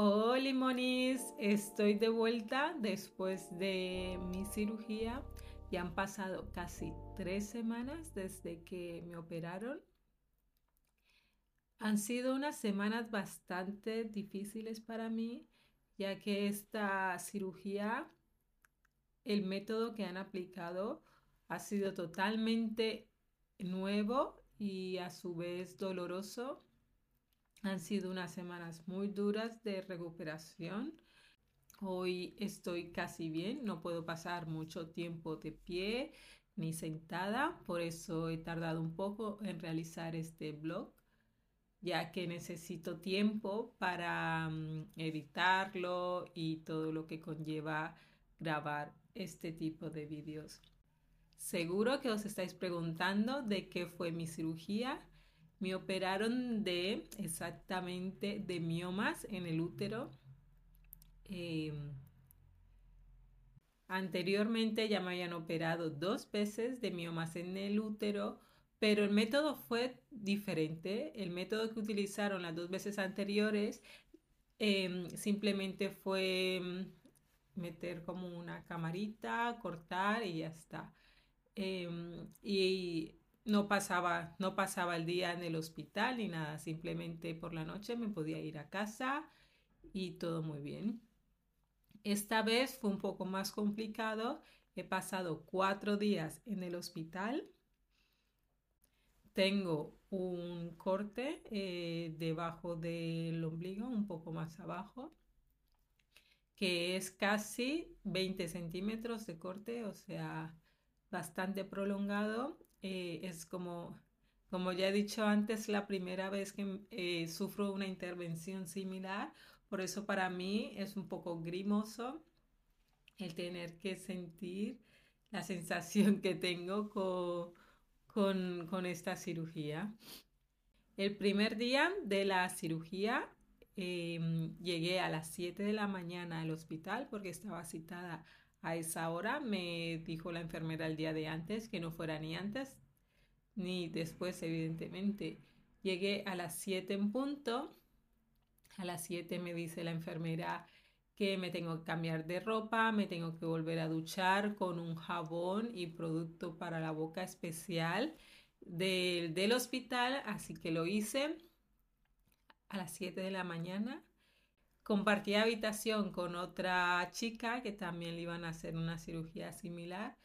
Hola monis, estoy de vuelta después de mi cirugía. Ya han pasado casi tres semanas desde que me operaron. Han sido unas semanas bastante difíciles para mí, ya que esta cirugía, el método que han aplicado ha sido totalmente nuevo y a su vez doloroso han sido unas semanas muy duras de recuperación. Hoy estoy casi bien, no puedo pasar mucho tiempo de pie ni sentada, por eso he tardado un poco en realizar este blog, ya que necesito tiempo para mm, editarlo y todo lo que conlleva grabar este tipo de vídeos. Seguro que os estáis preguntando de qué fue mi cirugía me operaron de exactamente de miomas en el útero. Em, anteriormente ya me habían operado dos veces de miomas en el útero, pero el método fue diferente. El método que utilizaron las dos veces anteriores em, simplemente fue em, meter como una camarita, cortar y ya está. y no pasaba, no pasaba el día en el hospital ni nada, simplemente por la noche me podía ir a casa y todo muy bien. Esta vez fue un poco más complicado. He pasado cuatro días en el hospital. Tengo un corte eh, debajo del ombligo, un poco más abajo, que es casi 20 centímetros de corte, o sea, bastante prolongado eh, es como, como ya he dicho antes, la primera vez que eh, sufro una intervención similar, por eso para mí es un poco grimoso el tener que sentir la sensación que tengo con, con, esta cirugía. El primer día de la cirugía em, llegué a las 7 de la mañana al hospital porque estaba citada a esa hora. Me dijo la enfermera el día de antes que no fuera ni antes ni después, evidentemente. Llegué a las 7 en punto. A las 7 me dice la enfermera que me tengo que cambiar de ropa, me tengo que volver a duchar con un jabón y producto para la boca especial del, del hospital, así que lo hice a las 7 de la mañana. Compartí habitación con otra chica que también le iban a hacer una cirugía similar.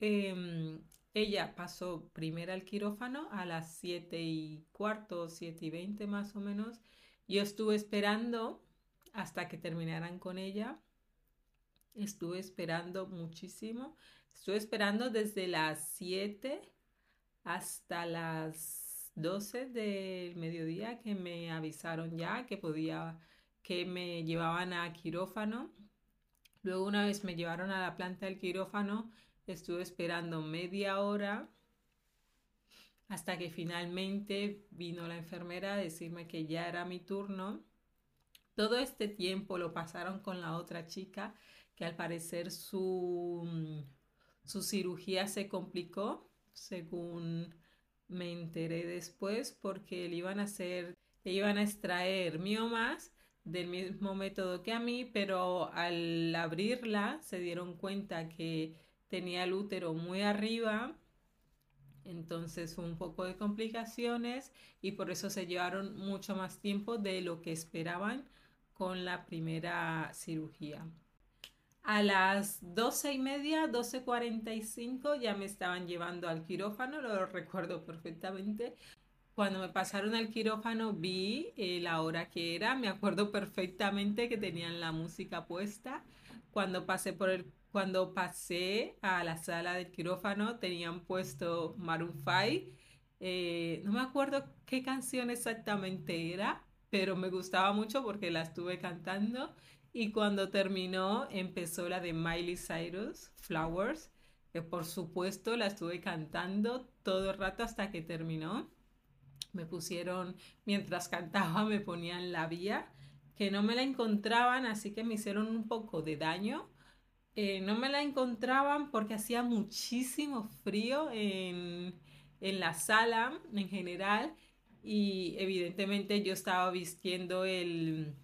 Em, ella pasó primero al quirófano a las 7 y cuarto, 7 y 20 más o menos. Yo estuve esperando hasta que terminaran con ella. Estuve esperando muchísimo. Estuve esperando desde las 7 hasta las 12 del mediodía que me avisaron ya que podía, que me llevaban a quirófano. Luego una vez me llevaron a la planta del quirófano, estuve esperando media hora hasta que finalmente vino la enfermera a decirme que ya era mi turno. Todo este tiempo lo pasaron con la otra chica, que al parecer su, su cirugía se complicó, según me enteré después, porque le iban a hacer, le iban a extraer miomas del mismo método que a mí, pero al abrirla se dieron cuenta que tenía el útero muy arriba, entonces un poco de complicaciones y por eso se llevaron mucho más tiempo de lo que esperaban con la primera cirugía. A las doce y media, 12.45 ya me estaban llevando al quirófano, lo recuerdo perfectamente. Cuando me pasaron al quirófano vi eh, la hora que era, me acuerdo perfectamente que tenían la música puesta. Cuando pasé por el cuando pasé a la sala del quirófano tenían puesto Maroon 5. Eh, no me acuerdo qué canción exactamente era, pero me gustaba mucho porque la estuve cantando. Y cuando terminó empezó la de Miley Cyrus, Flowers, que por supuesto la estuve cantando todo el rato hasta que terminó. Me pusieron, mientras cantaba, me ponían la vía, que no me la encontraban, así que me hicieron un poco de daño eh, no me la encontraban porque hacía muchísimo frío en, la sala en general y evidentemente yo estaba vistiendo el,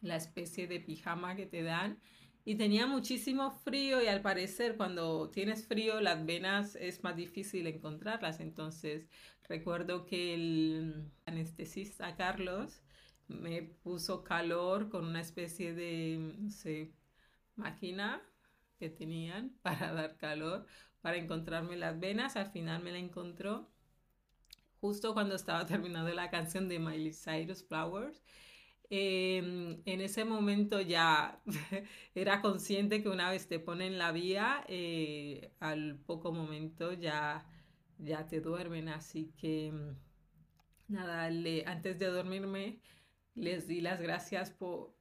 la especie de pijama que te dan. Y tenía muchísimo frío y al parecer cuando tienes frío las venas es más difícil encontrarlas. Entonces recuerdo que el anestesista Carlos me puso calor con una especie de, máquina que tenían para dar calor, para encontrarme las venas. Al final me la encontró justo cuando estaba terminando la canción de Miley Cyrus Flowers. Em, en ese momento ya era consciente que una vez te ponen la vía, eh, al poco momento ya, ya te duermen. Así que nada, le, antes de dormirme les di las gracias por...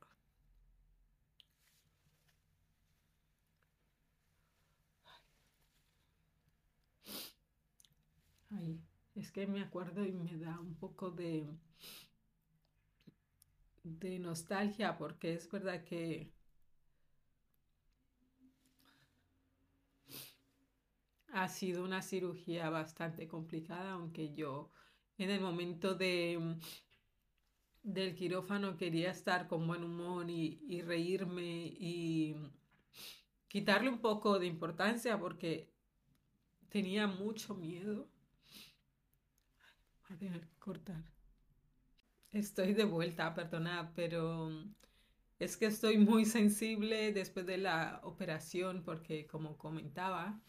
Ay, es que me acuerdo y me da un poco de, de nostalgia porque es verdad que ha sido una cirugía bastante complicada, aunque yo en el momento de del quirófano quería estar con buen humor y, reírme y quitarle un poco de importancia porque tenía mucho miedo. a tener que cortar. Estoy de vuelta, perdona, pero es que estoy muy sensible después de la operación porque como comentaba,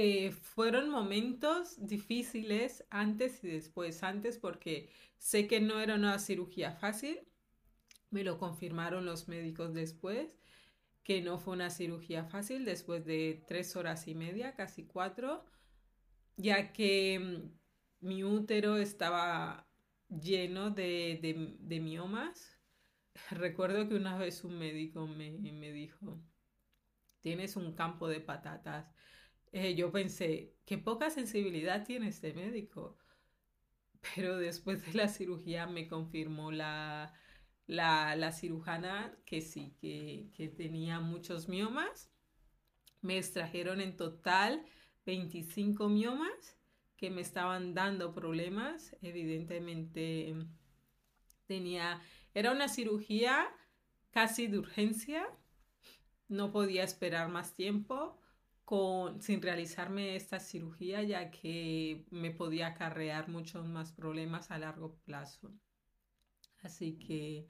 eh, fueron momentos difíciles antes y después. Antes porque sé que no era una cirugía fácil, me lo confirmaron los médicos después, que no fue una cirugía fácil después de tres horas y media, casi cuatro, ya que mm, mi útero estaba lleno de, de, miomas. Recuerdo que una vez un médico me, me dijo, tienes un campo de patatas eh, yo pensé, qué poca sensibilidad tiene este médico. Pero después de la cirugía me confirmó la, la, cirujana que sí, que, que, tenía muchos miomas. Me extrajeron en total 25 miomas que me estaban dando problemas. Evidentemente tenía, era una cirugía casi de urgencia. No podía esperar más tiempo sin realizarme esta cirugía, ya que me podía acarrear muchos más problemas a largo plazo. Así que,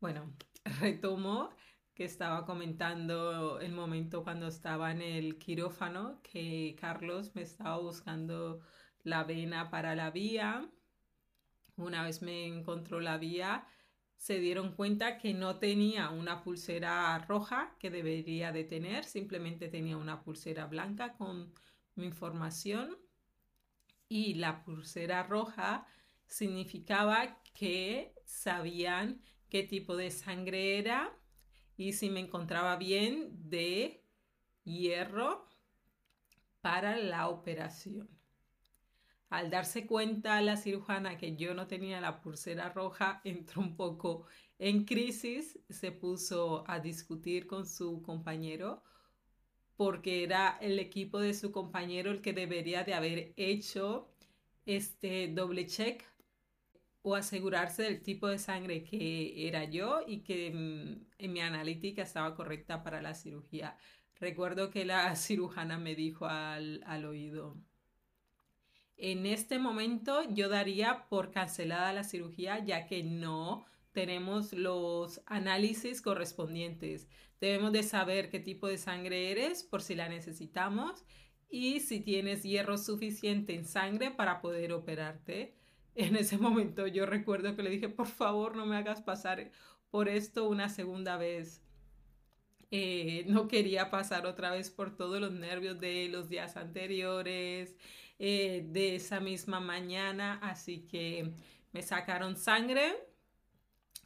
bueno, retomo que estaba comentando el momento cuando estaba en el quirófano, que Carlos me estaba buscando la vena para la vía. Una vez me encontró la vía, se dieron cuenta que no tenía una pulsera roja que debería de tener, simplemente tenía una pulsera blanca con mi información y la pulsera roja significaba que sabían qué tipo de sangre era y si me encontraba bien de hierro para la operación. Al darse cuenta la cirujana que yo no tenía la pulsera roja, entró un poco en crisis, se puso a discutir con su compañero porque era el equipo de su compañero el que debería de haber hecho este doble check o asegurarse del tipo de sangre que era yo y que mm, en mi analítica estaba correcta para la cirugía. Recuerdo que la cirujana me dijo al, al oído, en este momento yo daría por cancelada la cirugía ya que no tenemos los análisis correspondientes. Debemos de saber qué tipo de sangre eres por si la necesitamos y si tienes hierro suficiente en sangre para poder operarte. En ese momento yo recuerdo que le dije, por favor no me hagas pasar por esto una segunda vez. Eh, no quería pasar otra vez por todos los nervios de los días anteriores, eh, de esa misma mañana, así que me sacaron sangre,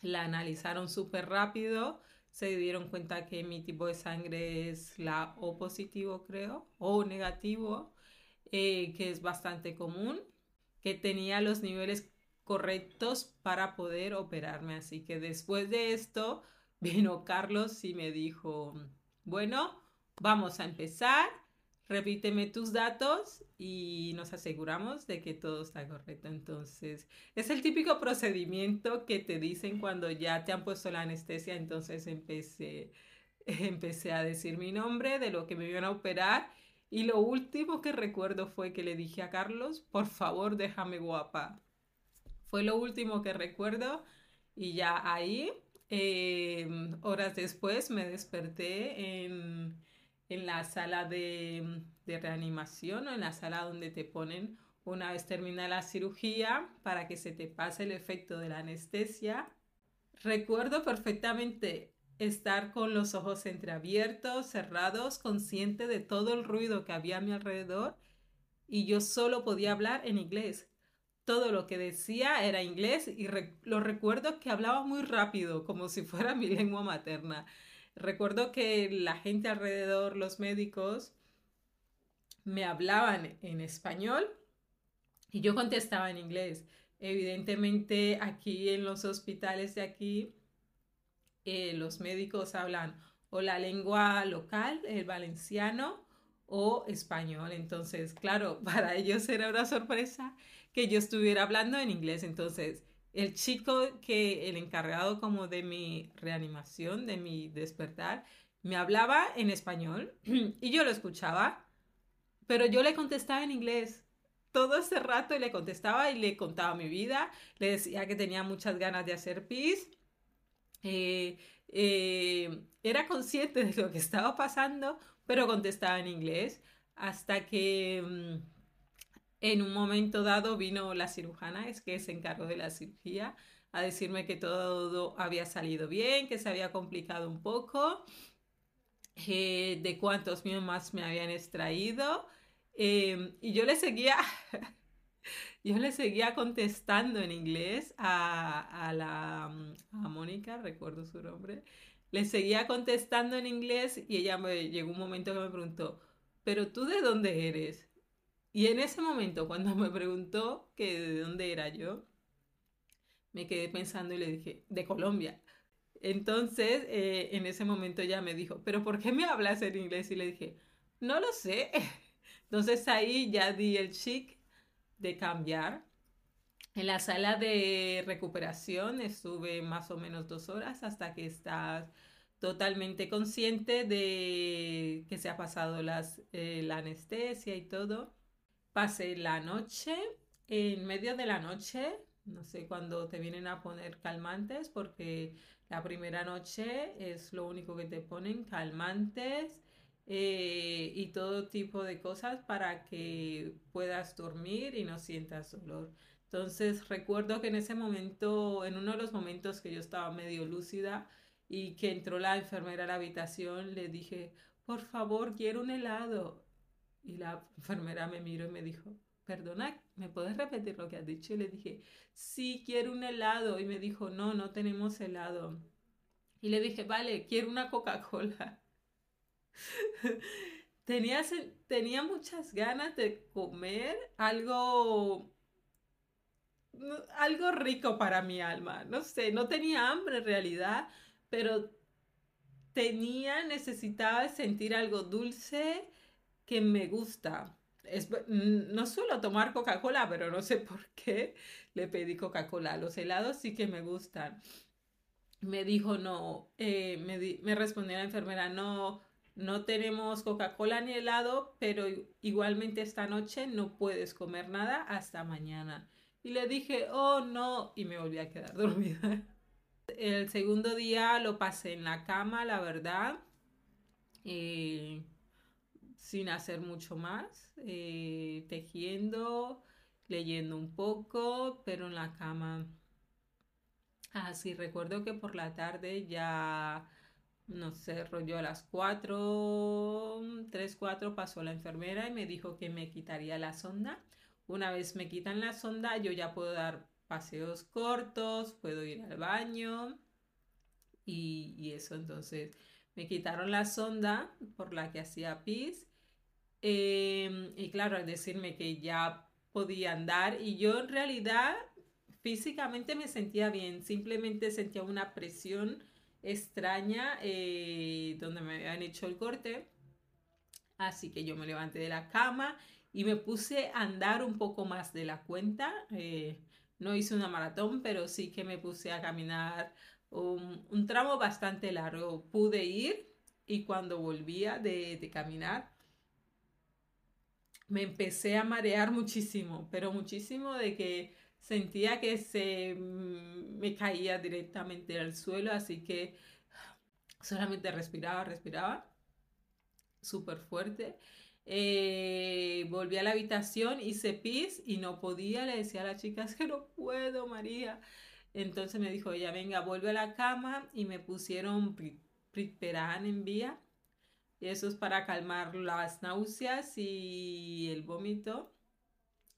la analizaron súper rápido, se dieron cuenta que mi tipo de sangre es la O positivo, creo, o negativo, eh, que es bastante común, que tenía los niveles correctos para poder operarme. Así que después de esto vino Carlos y me dijo, bueno, vamos a empezar repíteme tus datos y nos aseguramos de que todo está correcto. Entonces, es el típico procedimiento que te dicen cuando ya te han puesto la anestesia. Entonces empecé, empecé a decir mi nombre de lo que me iban a operar. Y lo último que recuerdo fue que le dije a Carlos, por favor, déjame guapa. Fue lo último que recuerdo y ya ahí, em, horas después, me desperté en en la sala de, reanimación o en la sala donde te ponen una vez termina la cirugía para que se te pase el efecto de la anestesia. Recuerdo perfectamente estar con los ojos entreabiertos, cerrados, consciente de todo el ruido que había a mi alrededor y yo solo podía hablar en inglés. Todo lo que decía era inglés y lo recuerdo que hablaba muy rápido, como si fuera mi lengua materna. Recuerdo que la gente alrededor, los médicos, me hablaban en español y yo contestaba en inglés. Evidentemente aquí en los hospitales de aquí, eh, los médicos hablan o la lengua local, el valenciano, o español. Entonces, claro, para ellos era una sorpresa que yo estuviera hablando en inglés. Entonces, el chico que, el encargado como de mi reanimación, de mi despertar, me hablaba en español y yo lo escuchaba, pero yo le contestaba en inglés. Todo ese rato y le contestaba y le contaba mi vida, le decía que tenía muchas ganas de hacer pis, eh, eh, era consciente de lo que estaba pasando, pero contestaba en inglés hasta que mm, en un momento dado vino la cirujana, es que se encargó de la cirugía, a decirme que todo había salido bien, que se había complicado un poco, eh, de cuántos miomas me habían extraído. Em, y yo le seguía, yo le seguía contestando en inglés a, a la a Mónica, recuerdo su nombre. Le seguía contestando en inglés y ella me llegó un momento que me preguntó, ¿pero tú de dónde eres? Y en ese momento, cuando me preguntó que de dónde era yo, me quedé pensando y le dije, de Colombia. Entonces, eh, en ese momento ella me dijo, pero ¿por qué me hablas en inglés? Y le dije, no lo sé. Entonces ahí ya di el chic de cambiar. En la sala de recuperación estuve más o menos dos horas hasta que estás totalmente consciente de que se ha pasado eh, la anestesia y todo pasé la noche, en medio de la noche, no sé, cuando te vienen a poner calmantes, porque la primera noche es lo único que te ponen, calmantes eh, y todo tipo de cosas para que puedas dormir y no sientas dolor. Entonces recuerdo que en ese momento, en uno de los momentos que yo estaba medio lúcida y que entró la enfermera a la habitación, le dije, por favor, quiero un helado. Y la enfermera me miró y me dijo, perdona, ¿me puedes repetir lo que has dicho? Y le dije, sí, quiero un helado. Y me dijo, no, no tenemos helado. Y le dije, vale, quiero una Coca-Cola. tenía, tenía muchas ganas de comer algo, algo rico para mi alma. No sé, no tenía hambre en realidad, pero tenía, necesitaba sentir algo dulce que me gusta. Es, no suelo tomar Coca-Cola, pero no sé por qué le pedí Coca-Cola. Los helados sí que me gustan. Me dijo, no, eh, me, me respondió la enfermera, no, no tenemos Coca-Cola ni helado, pero igualmente esta noche no puedes comer nada hasta mañana. Y le dije, oh no, y me volví a quedar dormida. El segundo día lo pasé en la cama, la verdad. Eh, sin hacer mucho más, eh, tejiendo, leyendo un poco, pero en la cama. Así ah, recuerdo que por la tarde ya, no sé, rollo a las 4, 3, 4 pasó la enfermera y me dijo que me quitaría la sonda. Una vez me quitan la sonda, yo ya puedo dar paseos cortos, puedo ir al baño y, y eso. Entonces me quitaron la sonda por la que hacía pis Em, y claro, al decirme que ya podía andar y yo en realidad físicamente me sentía bien, simplemente sentía una presión extraña eh, donde me habían hecho el corte. Así que yo me levanté de la cama y me puse a andar un poco más de la cuenta. Eh, no hice una maratón, pero sí que me puse a caminar un, tramo bastante largo. Pude ir y cuando volvía de, de caminar me empecé a marear muchísimo, pero muchísimo de que sentía que se me caía directamente al suelo, así que solamente respiraba, respiraba súper fuerte. Eh, volví a la habitación, hice pis y no podía, le decía a la chica, que no puedo, María. Entonces me dijo, ya venga, vuelve a la cama y me pusieron Priperan en vía. Eso es para calmar las náuseas y el vómito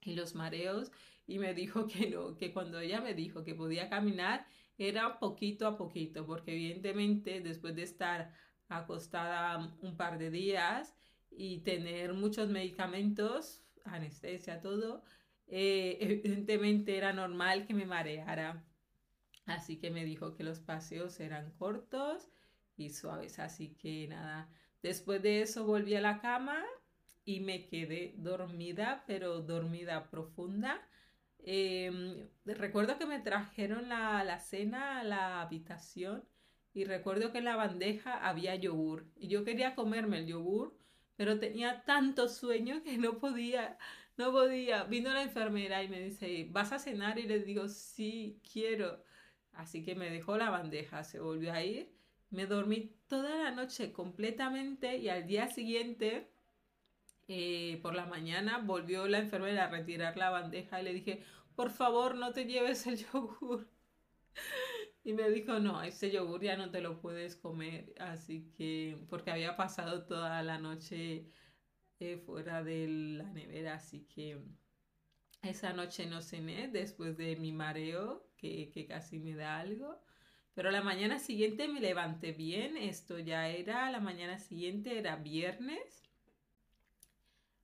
y los mareos. Y me dijo que no, que cuando ella me dijo que podía caminar era poquito a poquito, porque evidentemente después de estar acostada un par de días y tener muchos medicamentos, anestesia, todo, eh, evidentemente era normal que me mareara. Así que me dijo que los paseos eran cortos y suaves. Así que nada, después de eso volví a la cama y me quedé dormida, pero dormida profunda. Em, recuerdo que me trajeron la, la cena a la habitación y recuerdo que en la bandeja había yogur y yo quería comerme el yogur, pero tenía tanto sueño que no podía, no podía. Vino la enfermera y me dice, ¿vas a cenar? Y le digo, sí, quiero. Así que me dejó la bandeja, se volvió a ir. Me dormí toda la noche completamente y al día siguiente, eh, por la mañana, volvió la enfermera a retirar la bandeja y le dije, por favor, no te lleves el yogur. Y me dijo, no, ese yogur ya no te lo puedes comer, así que, porque había pasado toda la noche eh, fuera de la nevera, así que esa noche no cené después de mi mareo, que, que casi me da algo. Pero la mañana siguiente me levanté bien, esto ya era, la mañana siguiente era viernes.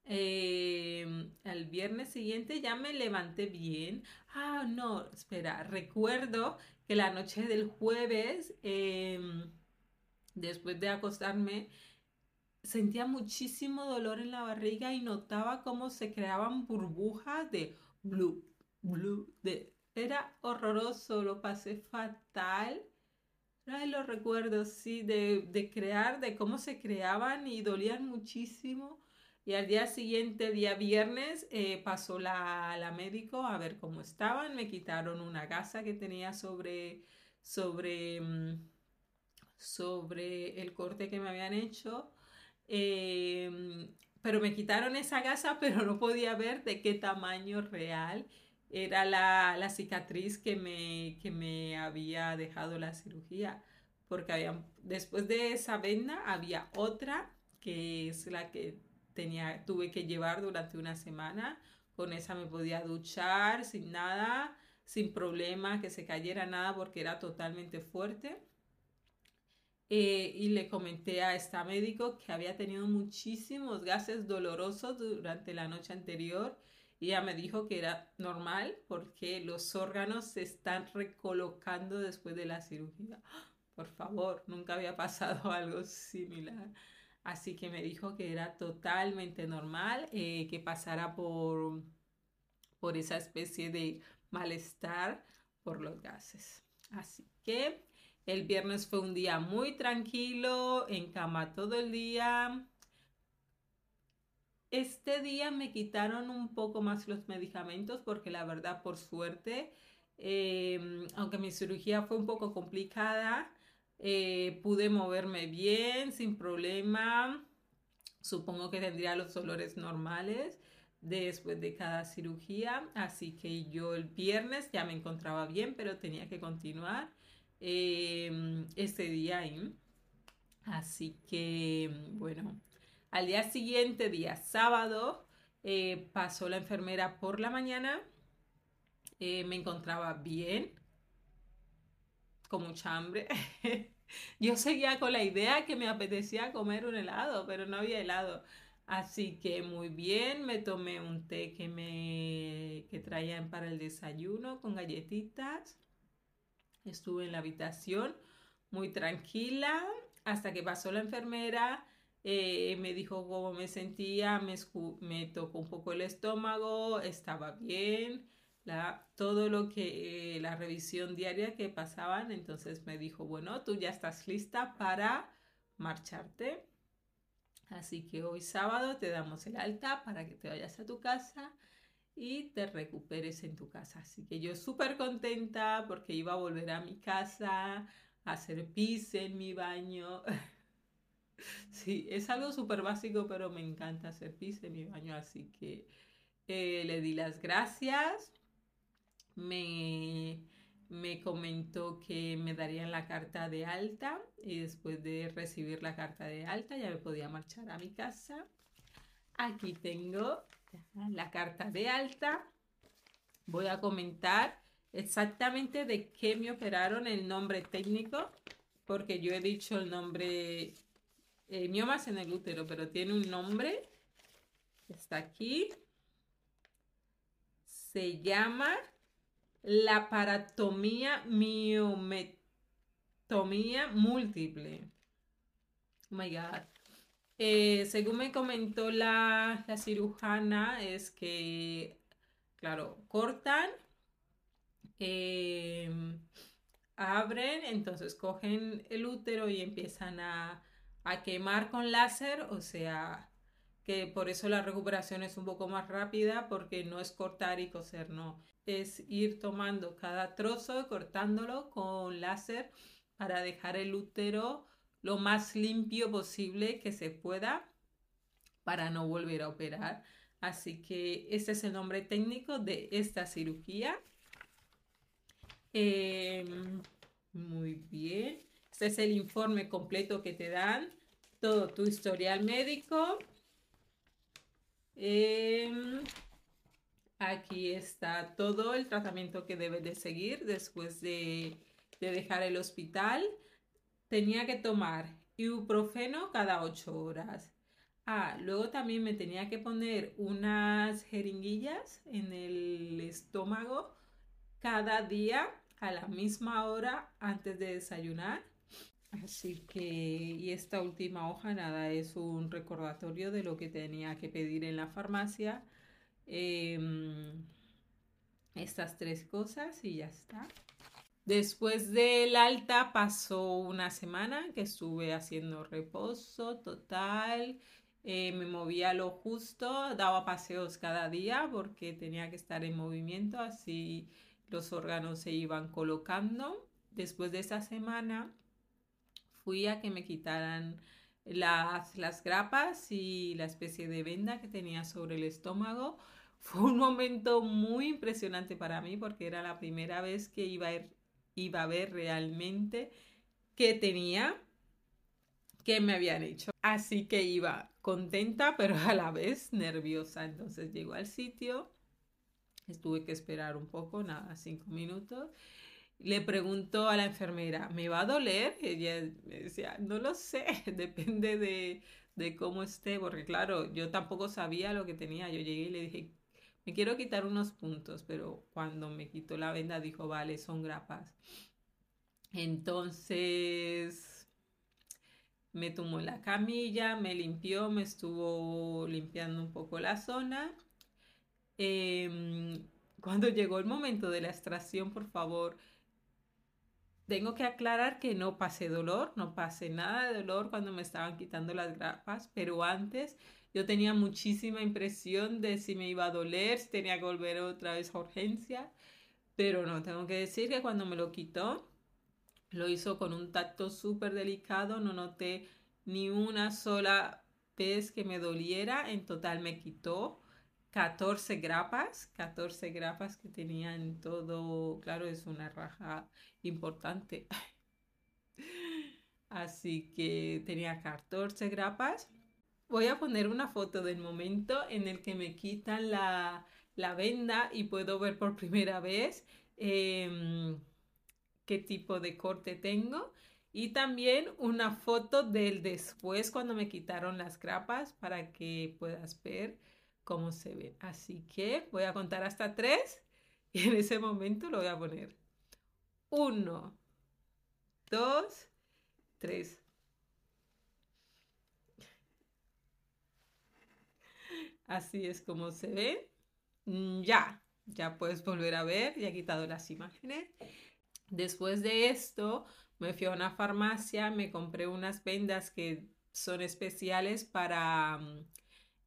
Eh, el viernes siguiente ya me levanté bien. Ah, no, espera, recuerdo que la noche del jueves, em, después de acostarme, sentía muchísimo dolor en la barriga y notaba cómo se creaban burbujas de blue, blue, de... Era horroroso, lo pasé fatal. Ay, los recuerdos, sí, de, de crear, de cómo se creaban y dolían muchísimo. Y al día siguiente, día viernes, eh, pasó la, la, médico a ver cómo estaban. Me quitaron una gasa que tenía sobre, sobre, mm, sobre el corte que me habían hecho. Em, pero me quitaron esa gasa, pero no podía ver de qué tamaño real era la, la cicatriz que me, que me había dejado la cirugía. Porque había, después de esa venda había otra que es la que tenía, tuve que llevar durante una semana. Con esa me podía duchar sin nada, sin problema, que se cayera nada porque era totalmente fuerte. Eh, y le comenté a esta médico que había tenido muchísimos gases dolorosos durante la noche anterior ella me dijo que era normal porque los órganos se están recolocando después de la cirugía. Por favor, nunca había pasado algo similar. Así que me dijo que era totalmente normal eh, que pasara por, por esa especie de malestar por los gases. Así que el viernes fue un día muy tranquilo, en cama todo el día. Este día me quitaron un poco más los medicamentos porque la verdad, por suerte, eh, aunque mi cirugía fue un poco complicada, eh, pude moverme bien, sin problema. Supongo que tendría los dolores normales después de cada cirugía. Así que yo el viernes ya me encontraba bien, pero tenía que continuar eh, ese día ahí. Así que, bueno, al día siguiente, día sábado, eh, pasó la enfermera por la mañana. me encontraba bien, con mucha hambre. Yo seguía con la idea que me apetecía comer un helado, pero no había helado. Así que muy bien, me tomé un té que me que traían para el desayuno con galletitas. Estuve en la habitación muy tranquila hasta que pasó la enfermera. Eh, me dijo cómo me sentía, me, tocó un poco el estómago, estaba bien, la, todo lo que, eh, la revisión diaria que pasaban, entonces me dijo, bueno, tú ya estás lista para marcharte. Así que hoy sábado te damos el alta para que te vayas a tu casa y te recuperes en tu casa. Así que yo súper contenta porque iba a volver a mi casa, a hacer pis en mi baño. sí, es algo súper básico, pero me encanta hacer pis en mi baño, así que eh, le di las gracias. Me, me comentó que me darían la carta de alta y después de recibir la carta de alta ya me podía marchar a mi casa. Aquí tengo la carta de alta. Voy a comentar exactamente de qué me operaron el nombre técnico, porque yo he dicho el nombre eh, miomas en el útero, pero tiene un nombre. Está aquí. Se llama la paratomía miometomía múltiple. Oh my God. Eh, según me comentó la, cirujana, es que, claro, cortan, em, abren, entonces cogen el útero y empiezan a, a quemar con láser, o sea, que por eso la recuperación es un poco más rápida porque no es cortar y coser, no, es ir tomando cada trozo, cortándolo con láser para dejar el útero lo más limpio posible que se pueda para no volver a operar. Así que este es el nombre técnico de esta cirugía. Em, muy bien. Es el informe completo que te dan. Todo tu historial médico. Em, aquí está todo el tratamiento que debes de seguir después de, de dejar el hospital tenía que tomar ibuprofeno cada 8 horas. Ah, luego también me tenía que poner unas jeringuillas en el estómago cada día a la misma hora antes de desayunar. Así que, y esta última hoja, nada, es un recordatorio de lo que tenía que pedir en la farmacia. Em, estas tres cosas y ya está. Después del alta pasó una semana que estuve haciendo reposo total, eh, me movía lo justo, daba paseos cada día porque tenía que estar en movimiento, así los órganos se iban colocando. Después de esa semana fui a que me quitaran las, las grapas y la especie de venda que tenía sobre el estómago. Fue un momento muy impresionante para mí porque era la primera vez que iba a ir iba a ver realmente qué tenía, qué me habían hecho. Así que iba contenta, pero a la vez nerviosa. Entonces llegó al sitio, estuve que esperar un poco, nada, cinco minutos. Le preguntó a la enfermera, ¿me va a doler? ella me decía, no lo sé, depende de, de cómo esté, porque claro, yo tampoco sabía lo que tenía. Yo llegué y le dije, me quiero quitar unos puntos, pero cuando me quitó la venda dijo, vale, son grapas. Entonces me tomó la camilla, me limpió, me estuvo limpiando un poco la zona. Em, cuando llegó el momento de la extracción, por favor, tengo que aclarar que no pasé dolor, no pasé nada de dolor cuando me estaban quitando las grapas, pero antes yo tenía muchísima impresión de si me iba a doler, si tenía que volver otra vez a urgencia, pero no, tengo que decir que cuando me lo quitó, lo hizo con un tacto súper delicado, no noté ni una sola vez que me doliera, en total me quitó 14 grapas, 14 grapas que tenía en todo, claro, es una raja importante. Así que tenía 14 grapas Voy a poner una foto del momento en el que me quitan la, venda y puedo ver por primera vez em, qué tipo de corte tengo. Y también una foto del después cuando me quitaron las grapas para que puedas ver cómo se ve. Así que voy a contar hasta tres y en ese momento lo voy a poner. Uno, dos, tres. Así es como se ve. Mm, ya, ya puedes volver a ver, ya he quitado las imágenes. Después de esto, me fui a una farmacia, me compré unas vendas que son especiales para mm,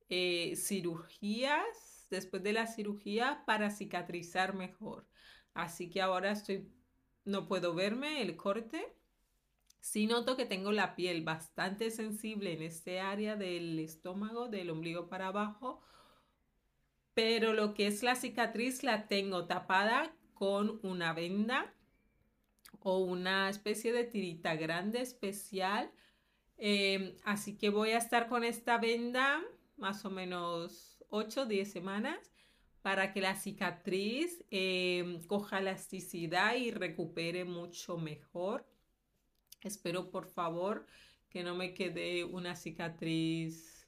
eh, cirugías, después de la cirugía, para cicatrizar mejor. Así que ahora estoy, no puedo verme el corte. Sí noto que tengo la piel bastante sensible en este área del estómago, del ombligo para abajo, pero lo que es la cicatriz la tengo tapada con una venda o una especie de tirita grande especial. Em, así que voy a estar con esta venda más o menos 8 o 10 semanas para que la cicatriz em, coja elasticidad y recupere mucho mejor. Espero por favor que no me quede una cicatriz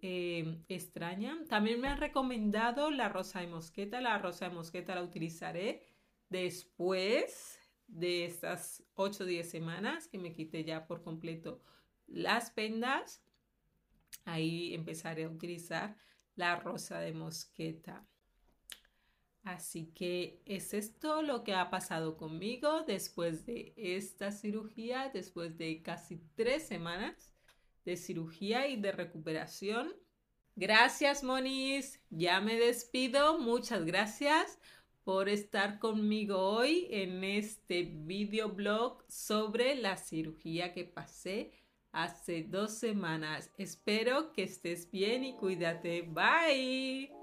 em, extraña. También me han recomendado la rosa de mosqueta. La rosa de mosqueta la utilizaré después de estas 8 o 10 semanas que me quité ya por completo las vendas. Ahí empezaré a utilizar la rosa de mosqueta. Así que es esto lo que ha pasado conmigo después de esta cirugía, después de casi tres semanas de cirugía y de recuperación. Gracias, Monis. Ya me despido. Muchas gracias por estar conmigo hoy en este videoblog sobre la cirugía que pasé hace dos semanas. Espero que estés bien y cuídate. Bye.